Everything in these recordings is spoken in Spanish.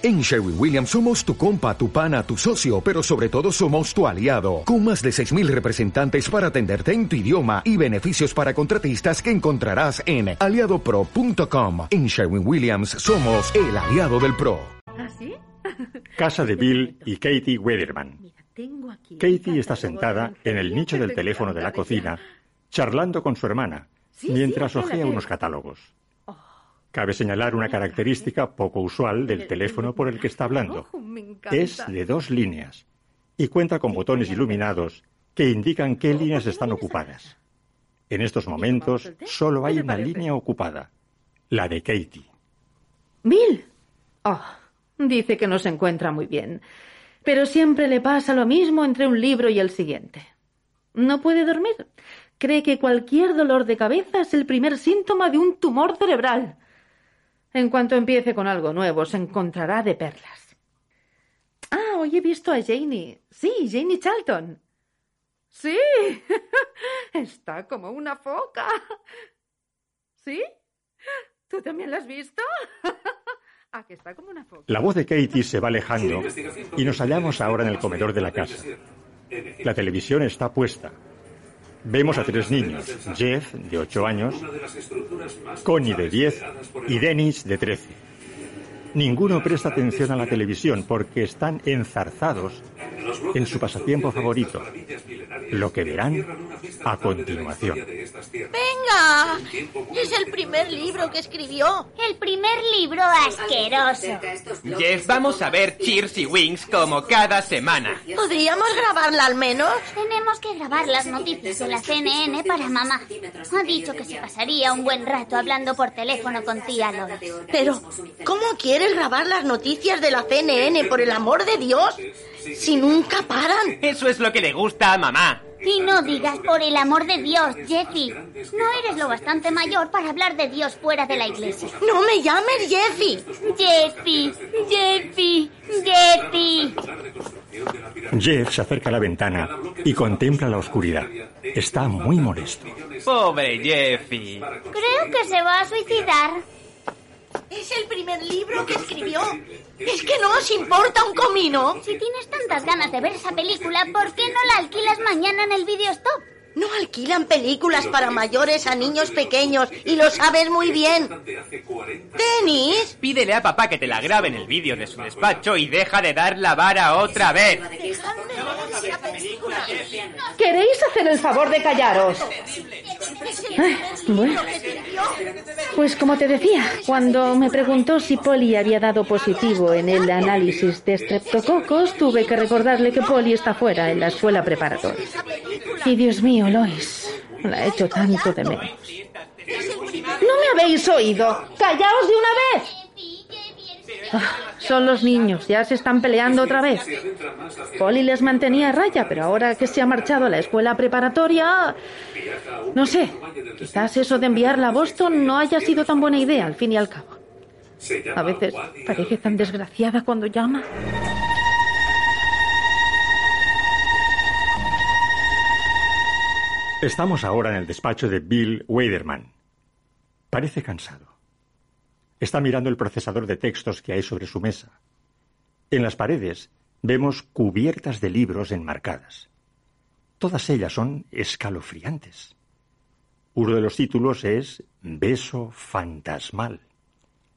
En Sherwin Williams somos tu compa, tu pana, tu socio, pero sobre todo somos tu aliado, con más de 6.000 representantes para atenderte en tu idioma y beneficios para contratistas que encontrarás en aliadopro.com. En Sherwin Williams somos el aliado del PRO. ¿Ah, sí? Casa de Bill y Katie Wederman. Katie está sentada en el nicho del te teléfono de la cocina, charlando con su hermana, mientras espérate. unos catálogos. Cabe señalar una característica poco usual del teléfono por el que está hablando. Oh. Es de dos líneas y cuenta con botones iluminados que indican qué líneas están ocupadas. En estos momentos solo hay una línea ocupada, la de Katie. Bill. Oh, dice que no se encuentra muy bien. Pero siempre le pasa lo mismo entre un libro y el siguiente. No puede dormir. Cree que cualquier dolor de cabeza es el primer síntoma de un tumor cerebral. En cuanto empiece con algo nuevo, se encontrará de perlas. Ah, hoy he visto a Janie. Sí, Janie Charlton. Sí. Está como una foca. ¿Sí? ¿Tú también la has visto? Ah, que está como una foca. La voz de Katie se va alejando y nos hallamos ahora en el comedor de la casa. La televisión está puesta. Vemos a tres niños, Jeff, de 8 años, Connie, de 10, y Dennis, de 13. Ninguno presta atención a la televisión porque están enzarzados en su pasatiempo favorito, lo que verán a continuación. ¡Venga! Es el primer libro que escribió. El primer libro asqueroso. Jeff, vamos a ver Cheers y Wings como cada semana. ¿Podríamos grabarla al menos? Tenemos que grabar las noticias de la CNN para mamá. Ha dicho que se pasaría un buen rato hablando por teléfono con tía Lola. Pero, ¿cómo quieres grabar las noticias de la CNN, por el amor de Dios? Si nunca paran. Eso es lo que le gusta a mamá. Y no digas por el amor de Dios, Jeffy. No eres lo bastante mayor para hablar de Dios fuera de la iglesia. No me llames Jeffy. Jeffy, Jeffy, Jeffy. Jeff se acerca a la ventana y contempla la oscuridad. Está muy molesto. Pobre Jeffy. Creo que se va a suicidar. Es el primer libro que escribió. Es que no os importa un comino. Si tienes tantas ganas de ver esa película, ¿por qué no la alquilas mañana en el videostop? No alquilan películas para mayores a niños pequeños y lo sabes muy bien. Denis, Pídele a papá que te la grabe en el vídeo de su despacho y deja de dar la vara otra vez. ¿Queréis hacer el favor de callaros? Ah, bueno. Pues como te decía, cuando me preguntó si Polly había dado positivo en el análisis de streptococos, tuve que recordarle que Polly está fuera en la escuela preparatoria. Y Dios mío, Lois, hecho tanto de menos. ¿No me habéis oído? ¡Callaos de una vez! Ah, son los niños, ya se están peleando otra vez. Polly les mantenía a raya, pero ahora que se ha marchado a la escuela preparatoria... No sé, quizás eso de enviarla a Boston no haya sido tan buena idea, al fin y al cabo. A veces parece tan desgraciada cuando llama. Estamos ahora en el despacho de Bill Wederman. Parece cansado. Está mirando el procesador de textos que hay sobre su mesa. En las paredes vemos cubiertas de libros enmarcadas. Todas ellas son escalofriantes. Uno de los títulos es Beso fantasmal.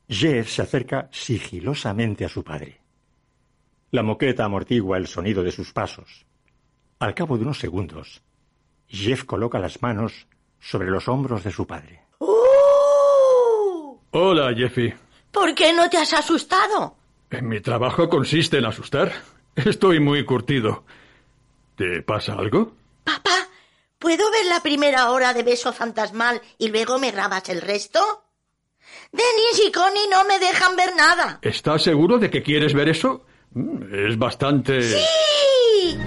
Jeff se acerca sigilosamente a su padre. La moqueta amortigua el sonido de sus pasos. Al cabo de unos segundos, Jeff coloca las manos sobre los hombros de su padre. ¡Uh! Hola, Jeffy. ¿por qué no te has asustado? Mi trabajo consiste en asustar. Estoy muy curtido. ¿Te pasa algo? Papá, ¿puedo ver la primera hora de beso fantasmal y luego me grabas el resto? Denis y Connie no me dejan ver nada. ¿Estás seguro de que quieres ver eso? Mm, Es bastante... ¡Sí!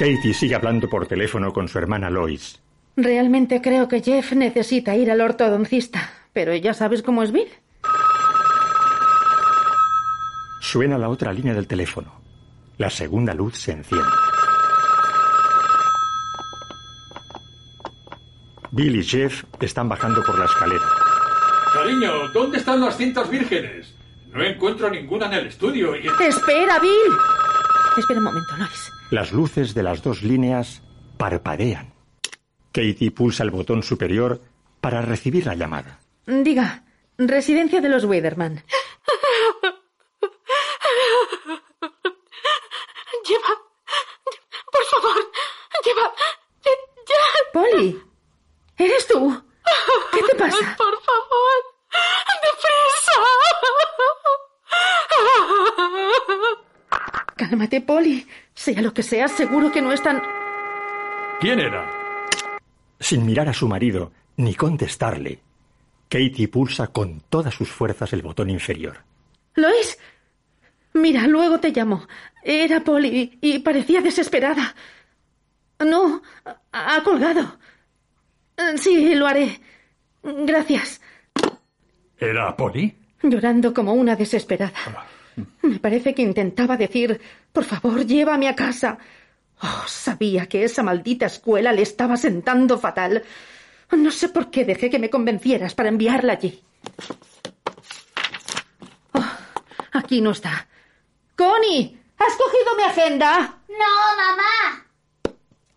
Katie sigue hablando por teléfono con su hermana Lois. Realmente creo que Jeff necesita ir al ortodoncista, pero ya sabes cómo es Bill. Suena la otra línea del teléfono. La segunda luz se enciende. Bill y Jeff están bajando por la escalera. Cariño, ¿dónde están las cintas vírgenes? No encuentro ninguna en el estudio y... ¡Espera, Bill! Espera un momento, Lois. Las luces de las dos líneas parpadean. Katie pulsa el botón superior para recibir la llamada. Diga, residencia de los Wederman. Lleva. Por favor, lleva. Ya. Polly, ¿eres tú? ¿Qué te pasa? Por favor, deprisa. Cálmate, Polly. Sea lo que sea, seguro que no es tan... ¿Quién era? Sin mirar a su marido ni contestarle, Katie pulsa con todas sus fuerzas el botón inferior. Lois, mira, luego te llamo. Era Polly y parecía desesperada. No, ha colgado. Sí, lo haré. Gracias. ¿Era Polly? Llorando como una desesperada. Me parece que intentaba decir, por favor, llévame a casa. Oh, sabía que esa maldita escuela le estaba sentando fatal. No sé por qué dejé que me convencieras para enviarla allí. Oh, aquí no está. Connie, ¿has cogido mi agenda? No, mamá.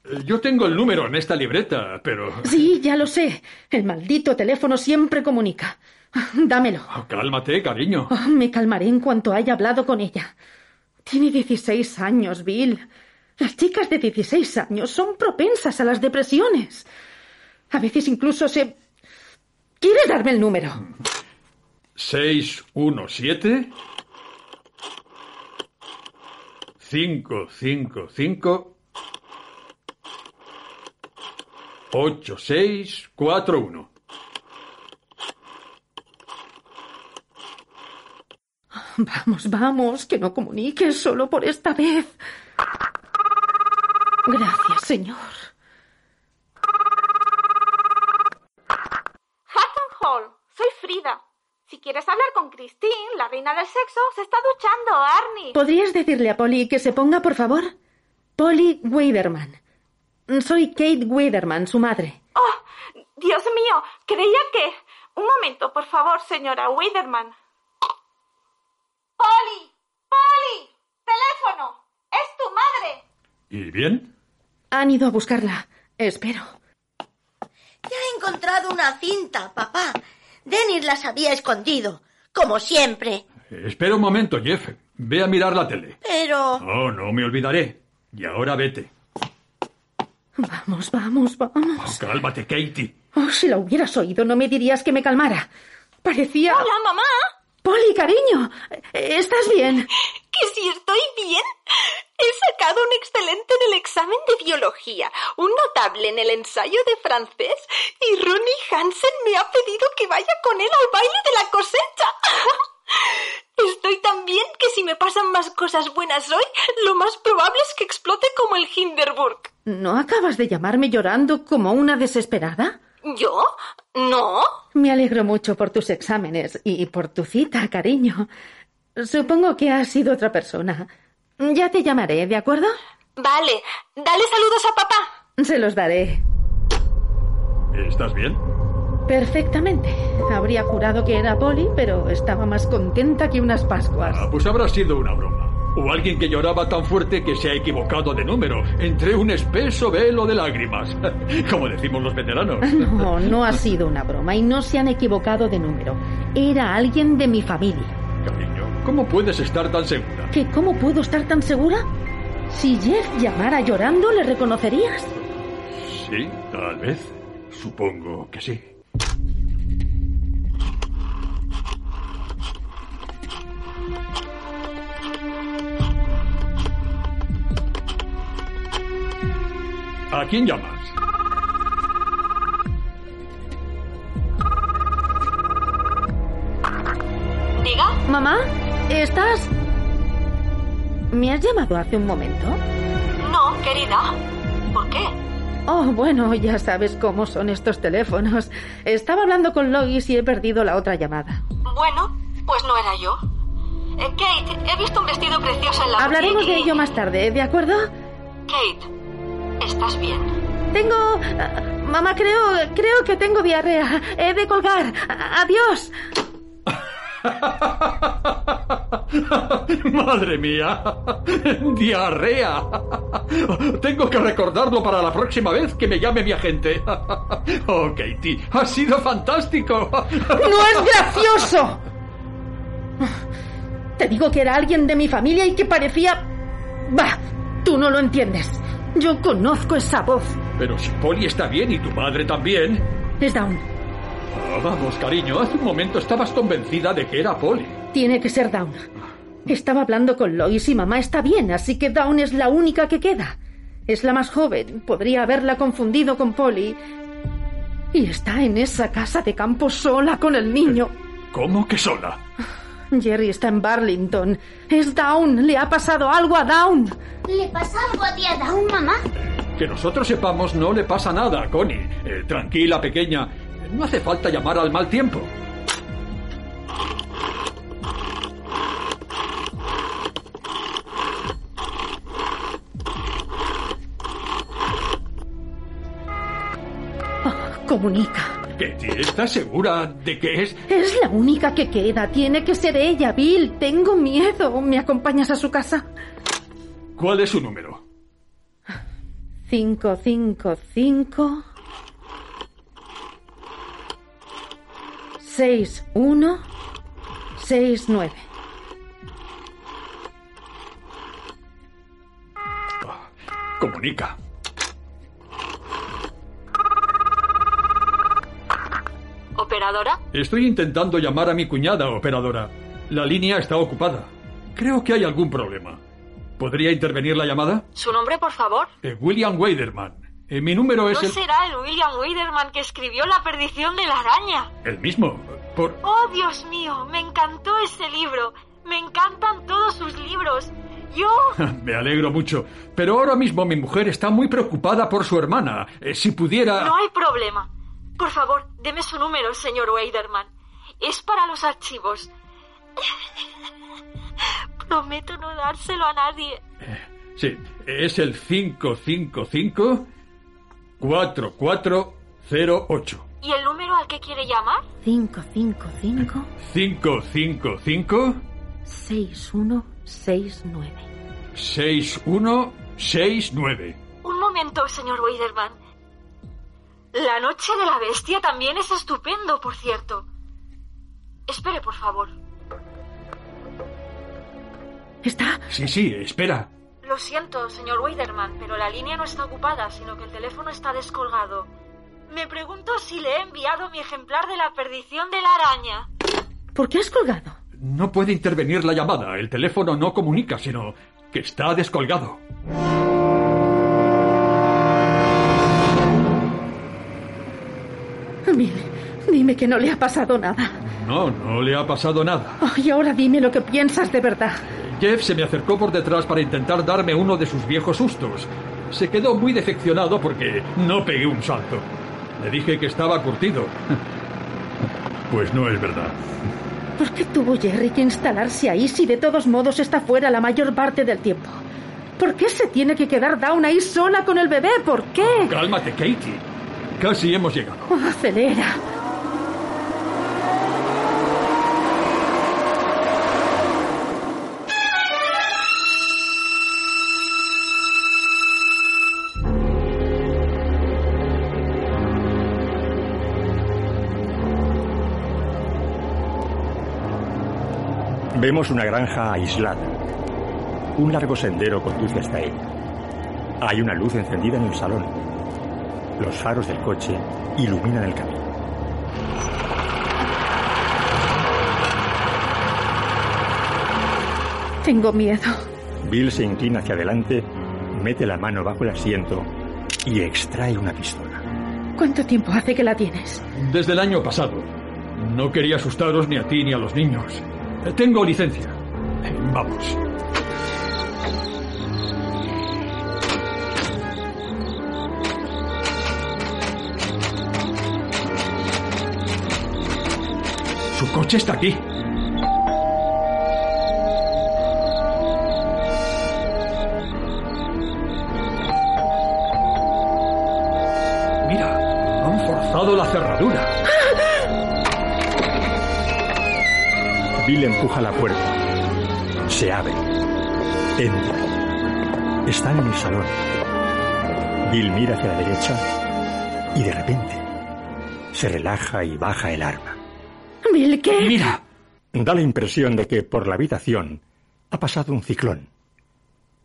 Eh, Yo tengo el número en esta libreta, pero... Sí, ya lo sé. El maldito teléfono siempre comunica. Dámelo. Oh, cálmate, cariño. Oh, me calmaré en cuanto haya hablado con ella. Tiene 16 años, Bill. Las chicas de 16 años son propensas a las depresiones. A veces incluso se... ¿Quieres darme el número? 617 555 8641 Vamos, vamos, que no comuniques solo por esta vez. Gracias, señor. Hatton Hall, soy Frida. Si quieres hablar con Christine, la reina del sexo, se está duchando, Arnie. ¿Podrías decirle a Polly que se ponga, por favor? Polly Weiderman. Soy Kate Weiderman, su madre. Oh, Dios mío, creía que... Un momento, por favor, señora Weiderman. Polly, Polly, teléfono. Es tu madre. ¿Y bien? Han ido a buscarla. Espero. Ya he encontrado una cinta, papá. Dennis las había escondido, como siempre. Espera un momento, Jeff. Ve a mirar la tele. Pero... Oh, no me olvidaré. Y ahora vete. Vamos, vamos, vamos. Cálmate, Katie. Oh, si la hubieras oído, no me dirías que me calmara. Parecía... Hola, mamá. Polly, cariño. ¿Estás bien? Que si estoy bien. He sacado un excelente en el examen de biología, un notable en el ensayo de francés y Ronnie Hansen me ha pedido que vaya con él al baile de la cosecha. Estoy tan bien que si me pasan más cosas buenas hoy, lo más probable es que explote como el Hinderburg. ¿No acabas de llamarme llorando como una desesperada? ¿Yo? No. Me alegro mucho por tus exámenes y por tu cita, cariño. Supongo que has sido otra persona. Ya te llamaré, ¿de acuerdo? Vale. Dale saludos a papá. Se los daré. ¿Estás bien? Perfectamente. Habría jurado que era Polly, pero estaba más contenta que unas Pascuas. Ah, pues habrá sido una broma. O alguien que lloraba tan fuerte que se ha equivocado de número, entre un espeso velo de lágrimas. Como decimos los veteranos. No, no ha sido una broma y no se han equivocado de número. Era alguien de mi familia. Cariño, ¿cómo puedes estar tan segura? ¿Que cómo puedo estar tan segura? Si Jeff llamara llorando, ¿le reconocerías? Sí, tal vez. Supongo que sí. ¿A quién llamas? Diga. Mamá, ¿estás...? ¿Me has llamado hace un momento? No, querida. ¿Por qué? Oh, bueno, ya sabes cómo son estos teléfonos. Estaba hablando con Lois y he perdido la otra llamada. Bueno, pues no era yo. Eh, Kate, he visto un vestido precioso en la Hablaremos de ello más tarde, ¿de acuerdo? Kate, ¿estás bien? Tengo... ah, mamá, creo, creo que tengo diarrea. He de colgar. Adiós. Madre mía. Diarrea. Tengo que recordarlo para la próxima vez que me llame mi agente. Oh, Katie, ha sido fantástico. ¡No es gracioso! Te digo que era alguien de mi familia y que parecía... Bah, tú no lo entiendes. Yo conozco esa voz. Pero si Polly está bien y tu madre también. Es Down. Ah, vamos, cariño, hace un momento estabas convencida de que era Polly. Tiene que ser Down. Estaba hablando con Lois y mamá está bien, así que Down es la única que queda. Es la más joven. Podría haberla confundido con Polly. Y está en esa casa de campo sola con el niño. ¿Cómo que sola? Jerry está en Burlington. Es Down. Le ha pasado algo a Down. ¿Le pasa algo a ti a Down, mamá? Que nosotros sepamos no le pasa nada, Connie. Eh, tranquila, pequeña. No hace falta llamar al mal tiempo. Oh, comunica. Katie, ¿estás segura de que es...? Es la única que queda. Tiene que ser ella, Bill. Tengo miedo. ¿Me acompañas a su casa? ¿Cuál es su número? 555 6169. Comunica. ¿Operadora? Estoy intentando llamar a mi cuñada, operadora. La línea está ocupada. Creo que hay algún problema. ¿Podría intervenir la llamada? ¿Su nombre, por favor? Eh, William Waderman. Eh, mi número es ¿No el... será el William Widerman que escribió La perdición de la araña? El mismo. Por... ¡Oh, Dios mío! Me encantó ese libro. Me encantan todos sus libros. Yo... Me alegro mucho. Pero ahora mismo mi mujer está muy preocupada por su hermana. Eh, si pudiera... No hay problema. Por favor, deme su número, señor Weiderman. Es para los archivos. Prometo no dárselo a nadie. Sí, es el 555 4408. ¿Y el número al que quiere llamar? 555 555 6169. 6169. Un momento, señor Weiderman. La noche de la bestia también es estupendo, por cierto. Espere, por favor. ¿Está? Sí, sí, espera. Lo siento, señor Weiderman, pero la línea no está ocupada, sino que el teléfono está descolgado. Me pregunto si le he enviado mi ejemplar de la perdición de la araña. ¿Por qué has colgado? No puede intervenir la llamada. El teléfono no comunica, sino que está descolgado. Dime que no le ha pasado nada. No, no le ha pasado nada. Oh, y ahora dime lo que piensas de verdad. Jeff se me acercó por detrás para intentar darme uno de sus viejos sustos. Se quedó muy defeccionado porque no pegué un salto. Le dije que estaba curtido. Pues no es verdad. ¿Por qué tuvo Jerry que instalarse ahí si de todos modos está fuera la mayor parte del tiempo? ¿Por qué se tiene que quedar Dawn ahí sola con el bebé? ¿Por qué? Cálmate, Katie. Casi hemos llegado. Oh, acelera. Vemos una granja aislada. Un largo sendero conduce hasta ella. Hay una luz encendida en el salón. Los faros del coche iluminan el camino. Tengo miedo. Bill se inclina hacia adelante, mete la mano bajo el asiento y extrae una pistola. ¿Cuánto tiempo hace que la tienes? Desde el año pasado. No quería asustaros ni a ti ni a los niños. Tengo licencia. Vamos. Su coche está aquí. Mira, Bill empuja la puerta. Se abre. Entra. Están en el salón. Bill mira hacia la derecha y de repente se relaja y baja el arma. Bill, ¿qué? Mira. Da la impresión de que por la habitación ha pasado un ciclón.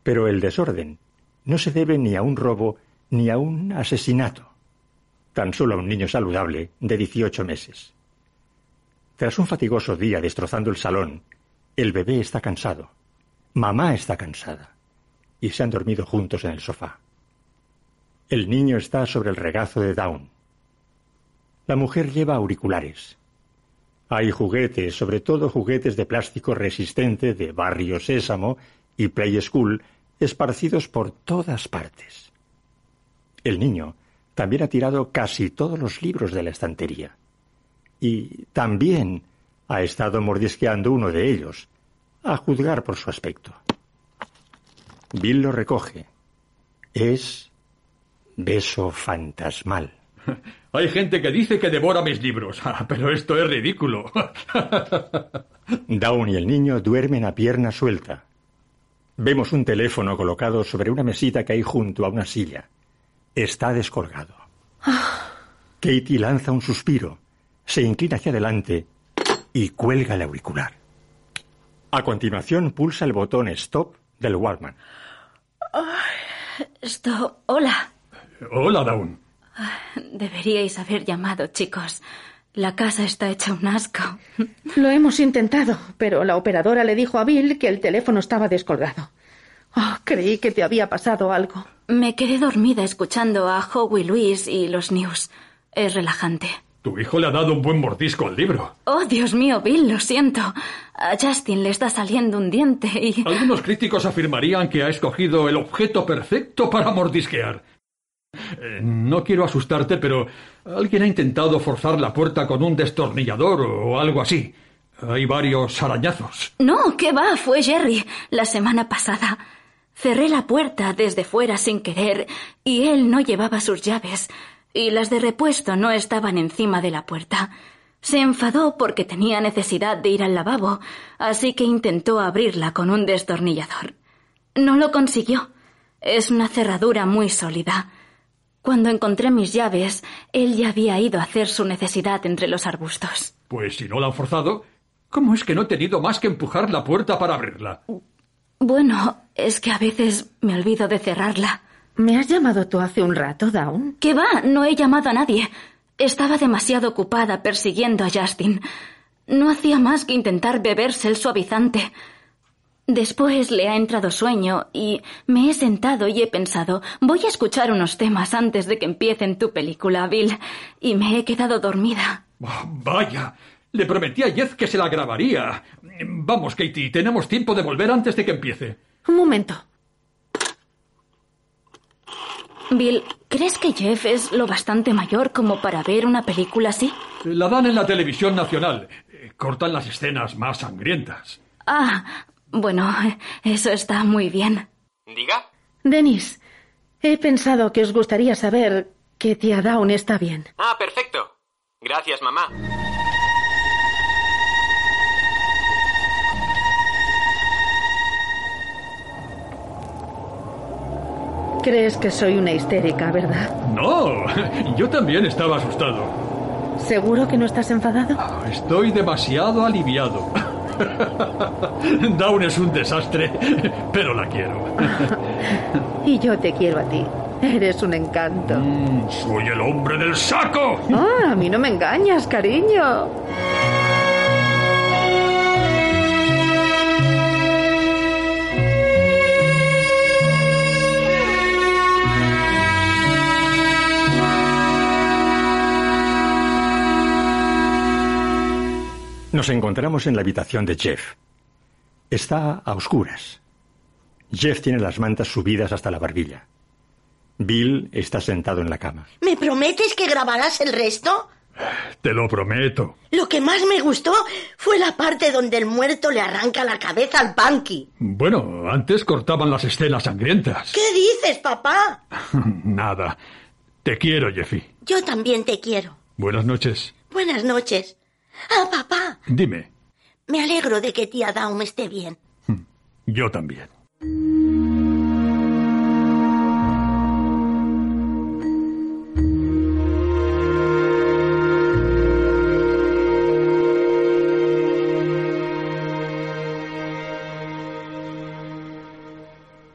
Pero el desorden no se debe ni a un robo ni a un asesinato. Tan solo a un niño saludable de 18 meses. Tras un fatigoso día destrozando el salón, el bebé está cansado. Mamá está cansada. Y se han dormido juntos en el sofá. El niño está sobre el regazo de Down. La mujer lleva auriculares. Hay juguetes, sobre todo juguetes de plástico resistente de Barrio Sésamo y Play School, esparcidos por todas partes. El niño también ha tirado casi todos los libros de la estantería. Y también ha estado mordisqueando uno de ellos, a juzgar por su aspecto. Bill lo recoge. Es beso fantasmal. Hay gente que dice que devora mis libros, pero esto es ridículo. Down y el niño duermen a pierna suelta. Vemos un teléfono colocado sobre una mesita que hay junto a una silla. Está descolgado. Katie lanza un suspiro, se inclina hacia adelante y cuelga el auricular. A continuación pulsa el botón Stop del Walkman. Esto. Hola. Hola, Dawn. Deberíais haber llamado, chicos. La casa está hecha un asco. Lo hemos intentado, pero la operadora le dijo a Bill que el teléfono estaba descolgado. Oh, creí que te había pasado algo. Me quedé dormida escuchando a Howie Luis y los news. Es relajante. Tu hijo le ha dado un buen mordisco al libro. Oh, Dios mío, Bill, lo siento. A Justin le está saliendo un diente y... Algunos críticos afirmarían que ha escogido el objeto perfecto para mordisquear. Eh, no quiero asustarte, pero alguien ha intentado forzar la puerta con un destornillador o algo así. Hay varios arañazos. No, ¿qué va? Fue Jerry, la semana pasada. Cerré la puerta desde fuera sin querer y él no llevaba sus llaves y las de repuesto no estaban encima de la puerta. Se enfadó porque tenía necesidad de ir al lavabo, así que intentó abrirla con un destornillador. No lo consiguió. Es una cerradura muy sólida. Cuando encontré mis llaves, él ya había ido a hacer su necesidad entre los arbustos. Pues si no la han forzado, ¿cómo es que no he tenido más que empujar la puerta para abrirla? Bueno, es que a veces me olvido de cerrarla. ¿Me has llamado tú hace un rato, Dawn? ¿Qué va? No he llamado a nadie. Estaba demasiado ocupada persiguiendo a Justin. No hacía más que intentar beberse el suavizante. Después le ha entrado sueño y me he sentado y he pensado, voy a escuchar unos temas antes de que empiecen tu película, Bill, y me he quedado dormida. Oh, vaya, le prometí a Jeff que se la grabaría. Vamos, Katie, tenemos tiempo de volver antes de que empiece. Un momento. Bill, ¿crees que Jeff es lo bastante mayor como para ver una película así? La dan en la televisión nacional. Cortan las escenas más sangrientas. Ah, bueno, eso está muy bien. ¿Diga? Denis, he pensado que os gustaría saber que tía Dawn está bien. Ah, perfecto. Gracias, mamá. Crees que soy una histérica, ¿verdad? No, yo también estaba asustado. ¿Seguro que no estás enfadado? Estoy demasiado aliviado. Dawn es un desastre, pero la quiero. y yo te quiero a ti. Eres un encanto. Mm, soy el hombre del saco. Ah, a mí no me engañas, cariño. Nos encontramos en la habitación de Jeff. Está a oscuras. Jeff tiene las mantas subidas hasta la barbilla. Bill está sentado en la cama. ¿Me prometes que grabarás el resto? Te lo prometo. Lo que más me gustó fue la parte donde el muerto le arranca la cabeza al Punky. Bueno, antes cortaban las escenas sangrientas. ¿Qué dices, papá? Nada. Te quiero, Jeffy. Yo también te quiero. Buenas noches. Buenas noches. Ah, papá. Dime. Me alegro de que tía Daum esté bien. Yo también.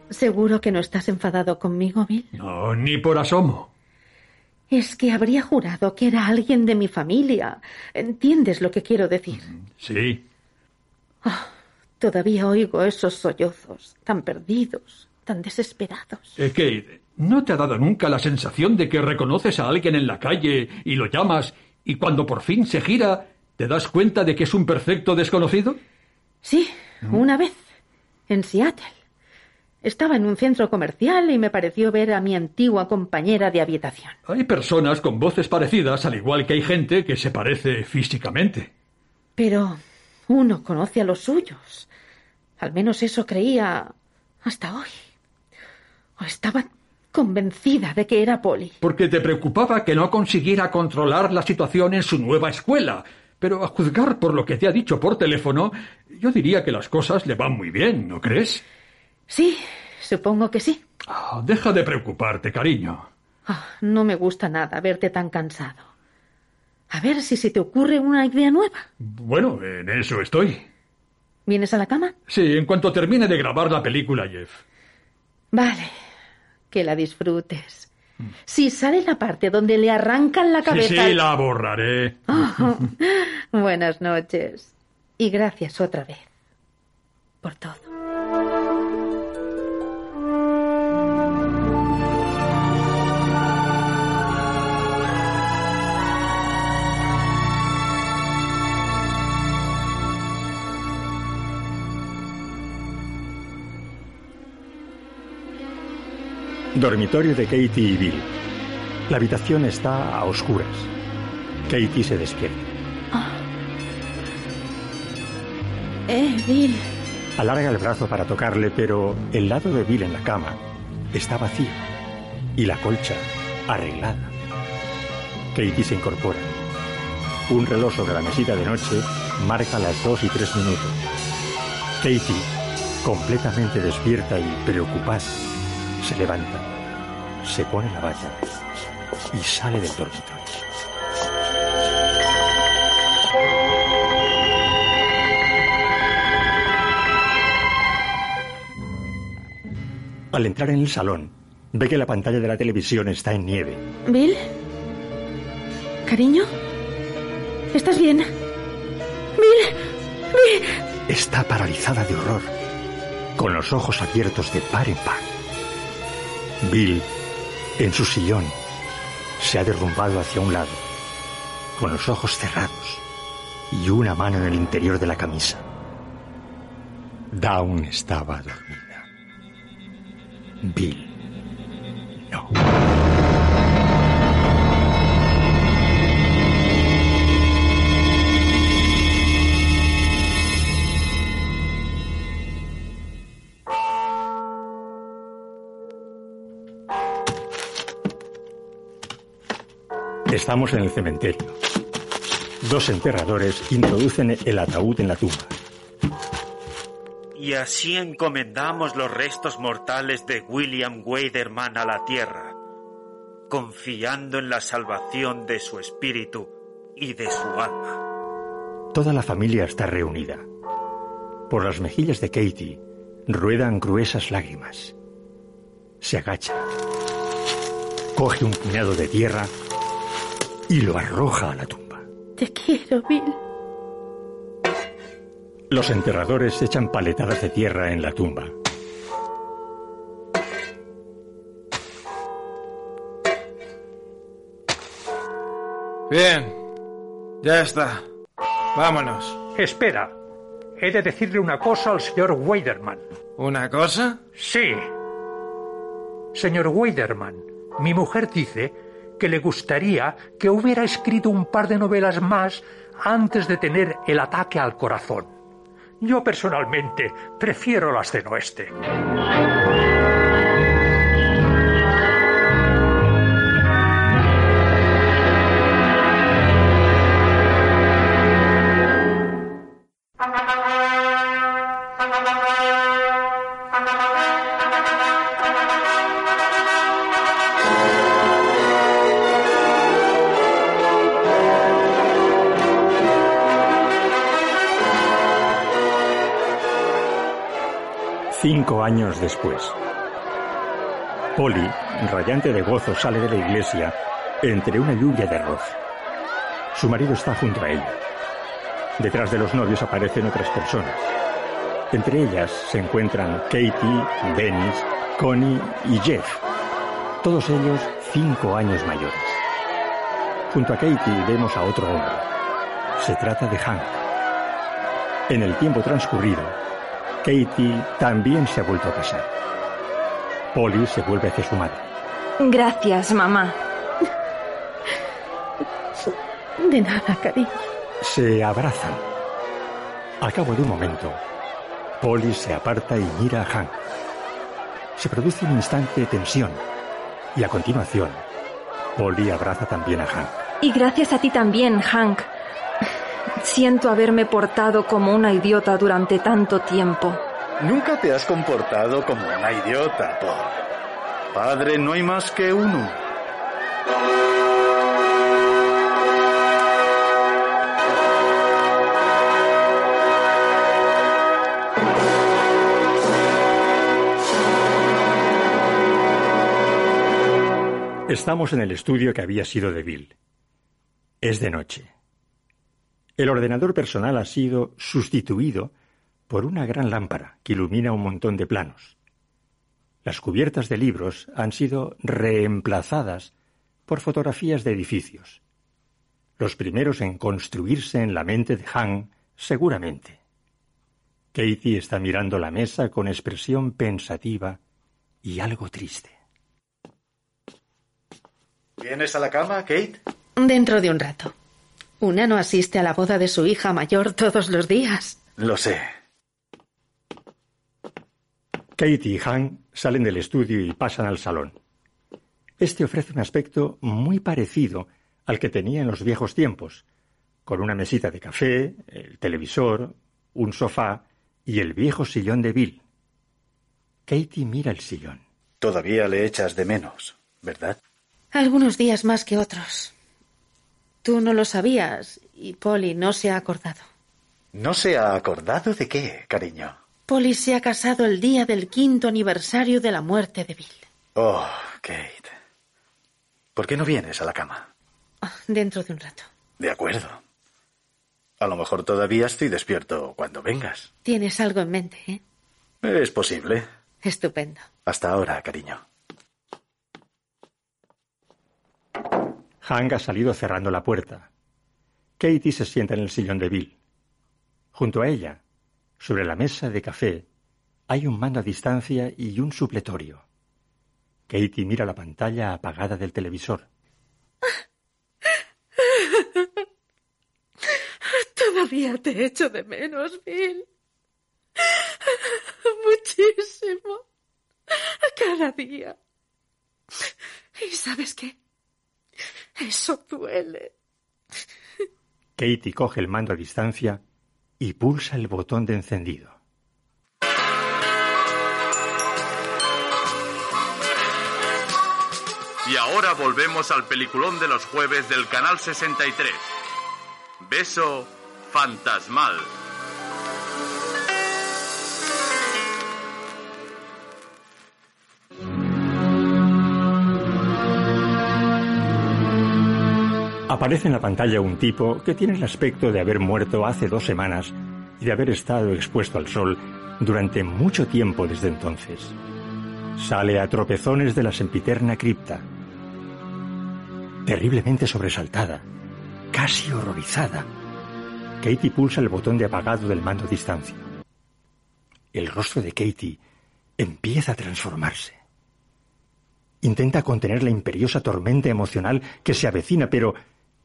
¿Seguro que no estás enfadado conmigo, Bill? No, ni por asomo. Es que habría jurado que era alguien de mi familia. ¿Entiendes lo que quiero decir? Sí. Ah, todavía oigo esos sollozos, tan perdidos, tan desesperados. Eh, Kate, ¿no te ha dado nunca la sensación de que reconoces a alguien en la calle y lo llamas y cuando por fin se gira te das cuenta de que es un perfecto desconocido? Sí, una vez, en Seattle. Estaba en un centro comercial y me pareció ver a mi antigua compañera de habitación. Hay personas con voces parecidas, al igual que hay gente que se parece físicamente. Pero uno conoce a los suyos. Al menos eso creía hasta hoy. O estaba convencida de que era Polly. Porque te preocupaba que no consiguiera controlar la situación en su nueva escuela. Pero a juzgar por lo que te ha dicho por teléfono, yo diría que las cosas le van muy bien, ¿no crees? Sí, supongo que sí. Oh, deja de preocuparte, cariño. Oh, no me gusta nada verte tan cansado. A ver si se te ocurre una idea nueva. Bueno, en eso estoy. ¿Vienes a la cama? Sí, en cuanto termine de grabar la película, Jeff. Vale. Que la disfrutes. Si sale la parte donde le arrancan la cabeza. Sí, sí, la borraré. Oh, buenas noches. Y gracias otra vez. Por todo. Dormitorio de Katie y Bill. La habitación está a oscuras. Katie se despierta. Eh, Bill. Alarga el brazo para tocarle, pero el lado de Bill en la cama está vacío y la colcha arreglada. Katie se incorpora. Un reloj sobre la mesita de noche marca las dos y tres minutos. Katie, completamente despierta y preocupada, se levanta, se pone la valla y sale del dormitorio. Al entrar en el salón, ve que la pantalla de la televisión está en nieve. ¿Bill? ¿Cariño? ¿Estás bien? ¡Bill! ¡Bill! Está paralizada de horror, con los ojos abiertos de par en par. Bill, en su sillón, se ha derrumbado hacia un lado, con los ojos cerrados y una mano en el interior de la camisa. Dawn estaba dormida. Bill, Estamos en el cementerio. Dos enterradores introducen el ataúd en la tumba. Y así encomendamos los restos mortales de William Waderman a la tierra, confiando en la salvación de su espíritu y de su alma. Toda la familia está reunida. Por las mejillas de Katie ruedan gruesas lágrimas. Se agacha. Coge un puñado de tierra y lo arroja a la tumba. Te quiero, Bill. Los enterradores echan paletadas de tierra en la tumba. Bien. Ya está. Vámonos. Espera. He de decirle una cosa al señor Weiderman. ¿Una cosa? Sí. Señor Weiderman, mi mujer dice que le gustaría que hubiera escrito un par de novelas más antes de tener el ataque al corazón. Yo personalmente prefiero las del oeste. Cinco años después. Polly, rayante de gozo, sale de la iglesia entre una lluvia de arroz. Su marido está junto a ella. Detrás de los novios aparecen otras personas. Entre ellas se encuentran Katie, Dennis, Connie y Jeff. Todos ellos cinco años mayores. Junto a Katie vemos a otro hombre. Se trata de Hank. En el tiempo transcurrido, Katie también se ha vuelto a casar. Polly se vuelve hacia su madre. Gracias, mamá. De nada, cariño. Se abrazan. Al cabo de un momento, Polly se aparta y mira a Hank. Se produce un instante de tensión y a continuación, Polly abraza también a Hank. Y gracias a ti también, Hank. Siento haberme portado como una idiota durante tanto tiempo. Nunca te has comportado como una idiota, Paul. Padre, no hay más que uno. Estamos en el estudio que había sido de Bill. Es de noche. El ordenador personal ha sido sustituido por una gran lámpara que ilumina un montón de planos. Las cubiertas de libros han sido reemplazadas por fotografías de edificios. Los primeros en construirse en la mente de Han, seguramente. Katie está mirando la mesa con expresión pensativa y algo triste. ¿Vienes a la cama, Kate? Dentro de un rato. Una no asiste a la boda de su hija mayor todos los días. Lo sé. Katie y Han salen del estudio y pasan al salón. Este ofrece un aspecto muy parecido al que tenía en los viejos tiempos, con una mesita de café, el televisor, un sofá y el viejo sillón de Bill. Katie mira el sillón. Todavía le echas de menos, ¿verdad? Algunos días más que otros. Tú no lo sabías y Polly no se ha acordado. ¿No se ha acordado de qué, cariño? Polly se ha casado el día del quinto aniversario de la muerte de Bill. Oh, Kate. ¿Por qué no vienes a la cama? Dentro de un rato. De acuerdo. A lo mejor todavía estoy despierto cuando vengas. Tienes algo en mente, ¿eh? Es posible. Estupendo. Hasta ahora, cariño. Hank ha salido cerrando la puerta. Katie se sienta en el sillón de Bill. Junto a ella, sobre la mesa de café, hay un mando a distancia y un supletorio. Katie mira la pantalla apagada del televisor. Todavía te echo de menos, Bill. Muchísimo. Cada día. ¿Y sabes qué? Eso duele. Katie coge el mando a distancia y pulsa el botón de encendido. Y ahora volvemos al peliculón de los jueves del Canal 63. Beso fantasmal. Aparece en la pantalla un tipo que tiene el aspecto de haber muerto hace dos semanas y de haber estado expuesto al sol durante mucho tiempo desde entonces. Sale a tropezones de la sempiterna cripta. Terriblemente sobresaltada, casi horrorizada, Katie pulsa el botón de apagado del mando a distancia. El rostro de Katie empieza a transformarse. Intenta contener la imperiosa tormenta emocional que se avecina, pero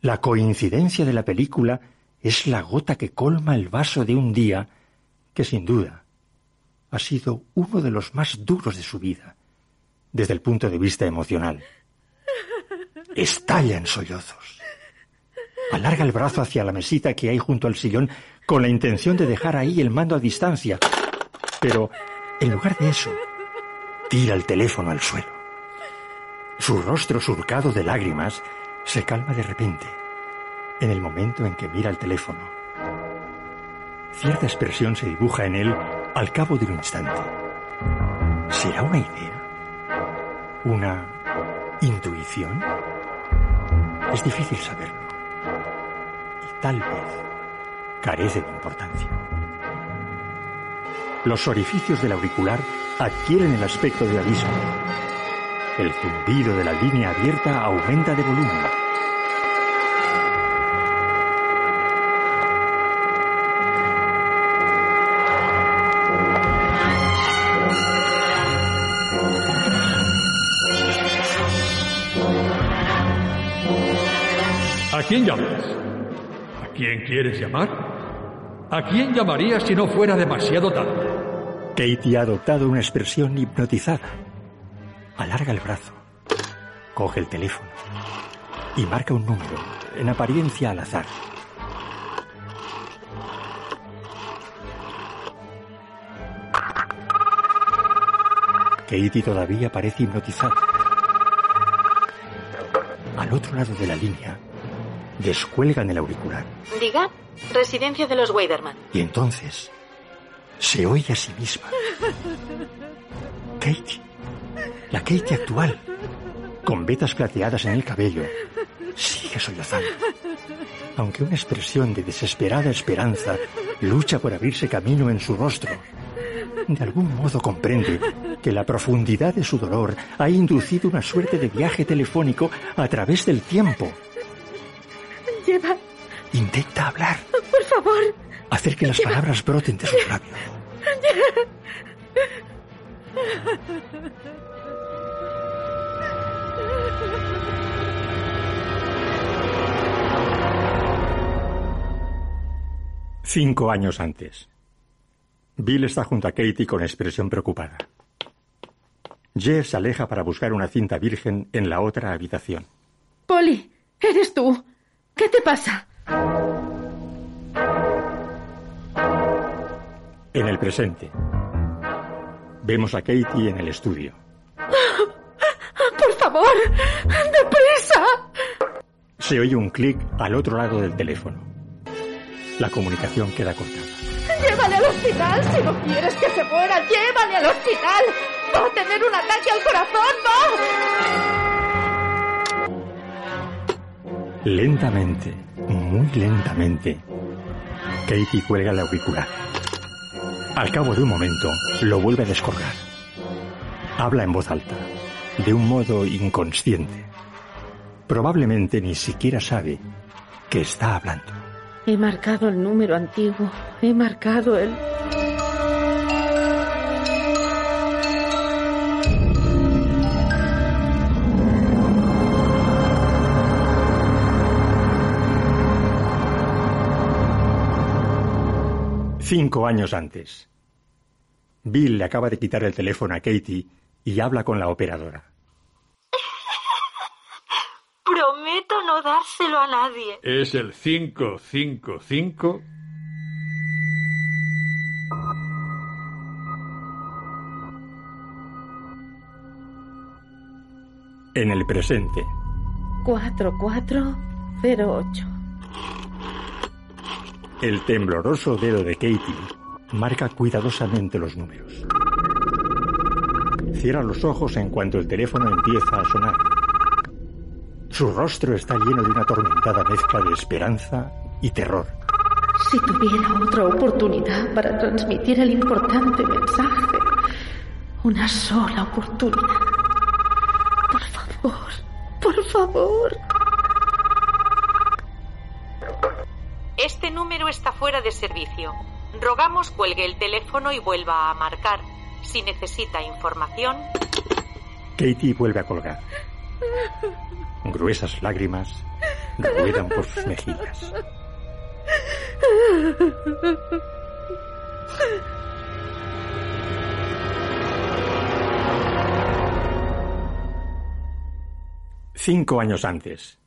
la coincidencia de la película es la gota que colma el vaso de un día que sin duda ha sido uno de los más duros de su vida, desde el punto de vista emocional. Estalla en sollozos. Alarga el brazo hacia la mesita que hay junto al sillón con la intención de dejar ahí el mando a distancia. Pero, en lugar de eso, tira el teléfono al suelo. Su rostro surcado de lágrimas se calma de repente, en el momento en que mira el teléfono. Cierta expresión se dibuja en él al cabo de un instante. ¿Será una idea? ¿Una intuición? Es difícil saberlo. Y tal vez carece de importancia. Los orificios del auricular adquieren el aspecto de abismo. El zumbido de la línea abierta aumenta de volumen. ¿A quién llamas? ¿A quién quieres llamar? ¿A quién llamarías si no fuera demasiado tarde? Katie ha adoptado una expresión hipnotizada. Alarga el brazo, coge el teléfono y marca un número, en apariencia al azar. Katie todavía parece hipnotizada. Al otro lado de la línea, descuelgan el auricular. Diga, residencia de los Weiderman. Y entonces se oye a sí misma. Katie, la Katie actual, con vetas plateadas en el cabello, sigue sollozando. Aunque una expresión de desesperada esperanza lucha por abrirse camino en su rostro, de algún modo comprende que la profundidad de su dolor ha inducido una suerte de viaje telefónico a través del tiempo. Lleva. Intenta hablar. Por favor. Hacer que las palabras broten de sus labios. Cinco años antes. Bill está junto a Katie con expresión preocupada. Jeff se aleja para buscar una cinta virgen en la otra habitación. Polly, eres tú. ¿Qué te pasa? En el presente. Vemos a Katie en el estudio. Por favor, deprisa. Se oye un clic al otro lado del teléfono. La comunicación queda cortada. Llévale al hospital si no quieres que se muera. Llévale al hospital. Va a tener un ataque al corazón, va. Lentamente, muy lentamente, Katie cuelga el auricular. Al cabo de un momento, lo vuelve a descolgar. Habla en voz alta, de un modo inconsciente. Probablemente ni siquiera sabe que está hablando. He marcado el número antiguo. He marcado el... Cinco años antes. Bill le acaba de quitar el teléfono a Katie y habla con la operadora. Prometo no dárselo a nadie. Es el 555. En el presente. 4408. El tembloroso dedo de Katie marca cuidadosamente los números. Cierra los ojos en cuanto el teléfono empieza a sonar. Su rostro está lleno de una atormentada mezcla de esperanza y terror. Si tuviera otra oportunidad para transmitir el importante mensaje. Una sola oportunidad. Por favor, por favor. Este número está fuera de servicio. Rogamos cuelgue el teléfono y vuelva a marcar. Si necesita información. Katie vuelve a colgar. Gruesas lágrimas ruedan por sus mejillas. Cinco años antes.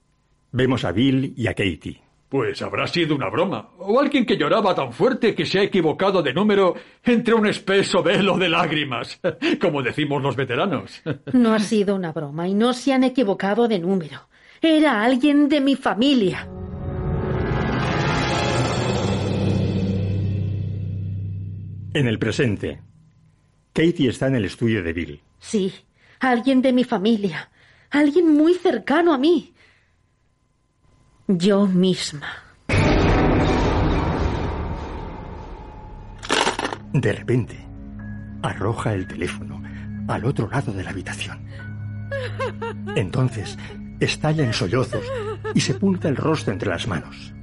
Vemos a Bill y a Katie. Pues habrá sido una broma. O alguien que lloraba tan fuerte que se ha equivocado de número entre un espeso velo de lágrimas, como decimos los veteranos. No ha sido una broma y no se han equivocado de número. Era alguien de mi familia. En el presente. Katie está en el estudio de Bill. Sí, alguien de mi familia, alguien muy cercano a mí. Yo misma. De repente, arroja el teléfono al otro lado de la habitación. Entonces, estalla en sollozos y sepulta el rostro entre las manos.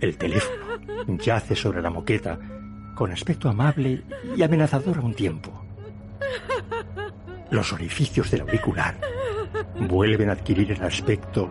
El teléfono yace sobre la moqueta con aspecto amable y amenazador a un tiempo. Los orificios del auricular vuelven a adquirir el aspecto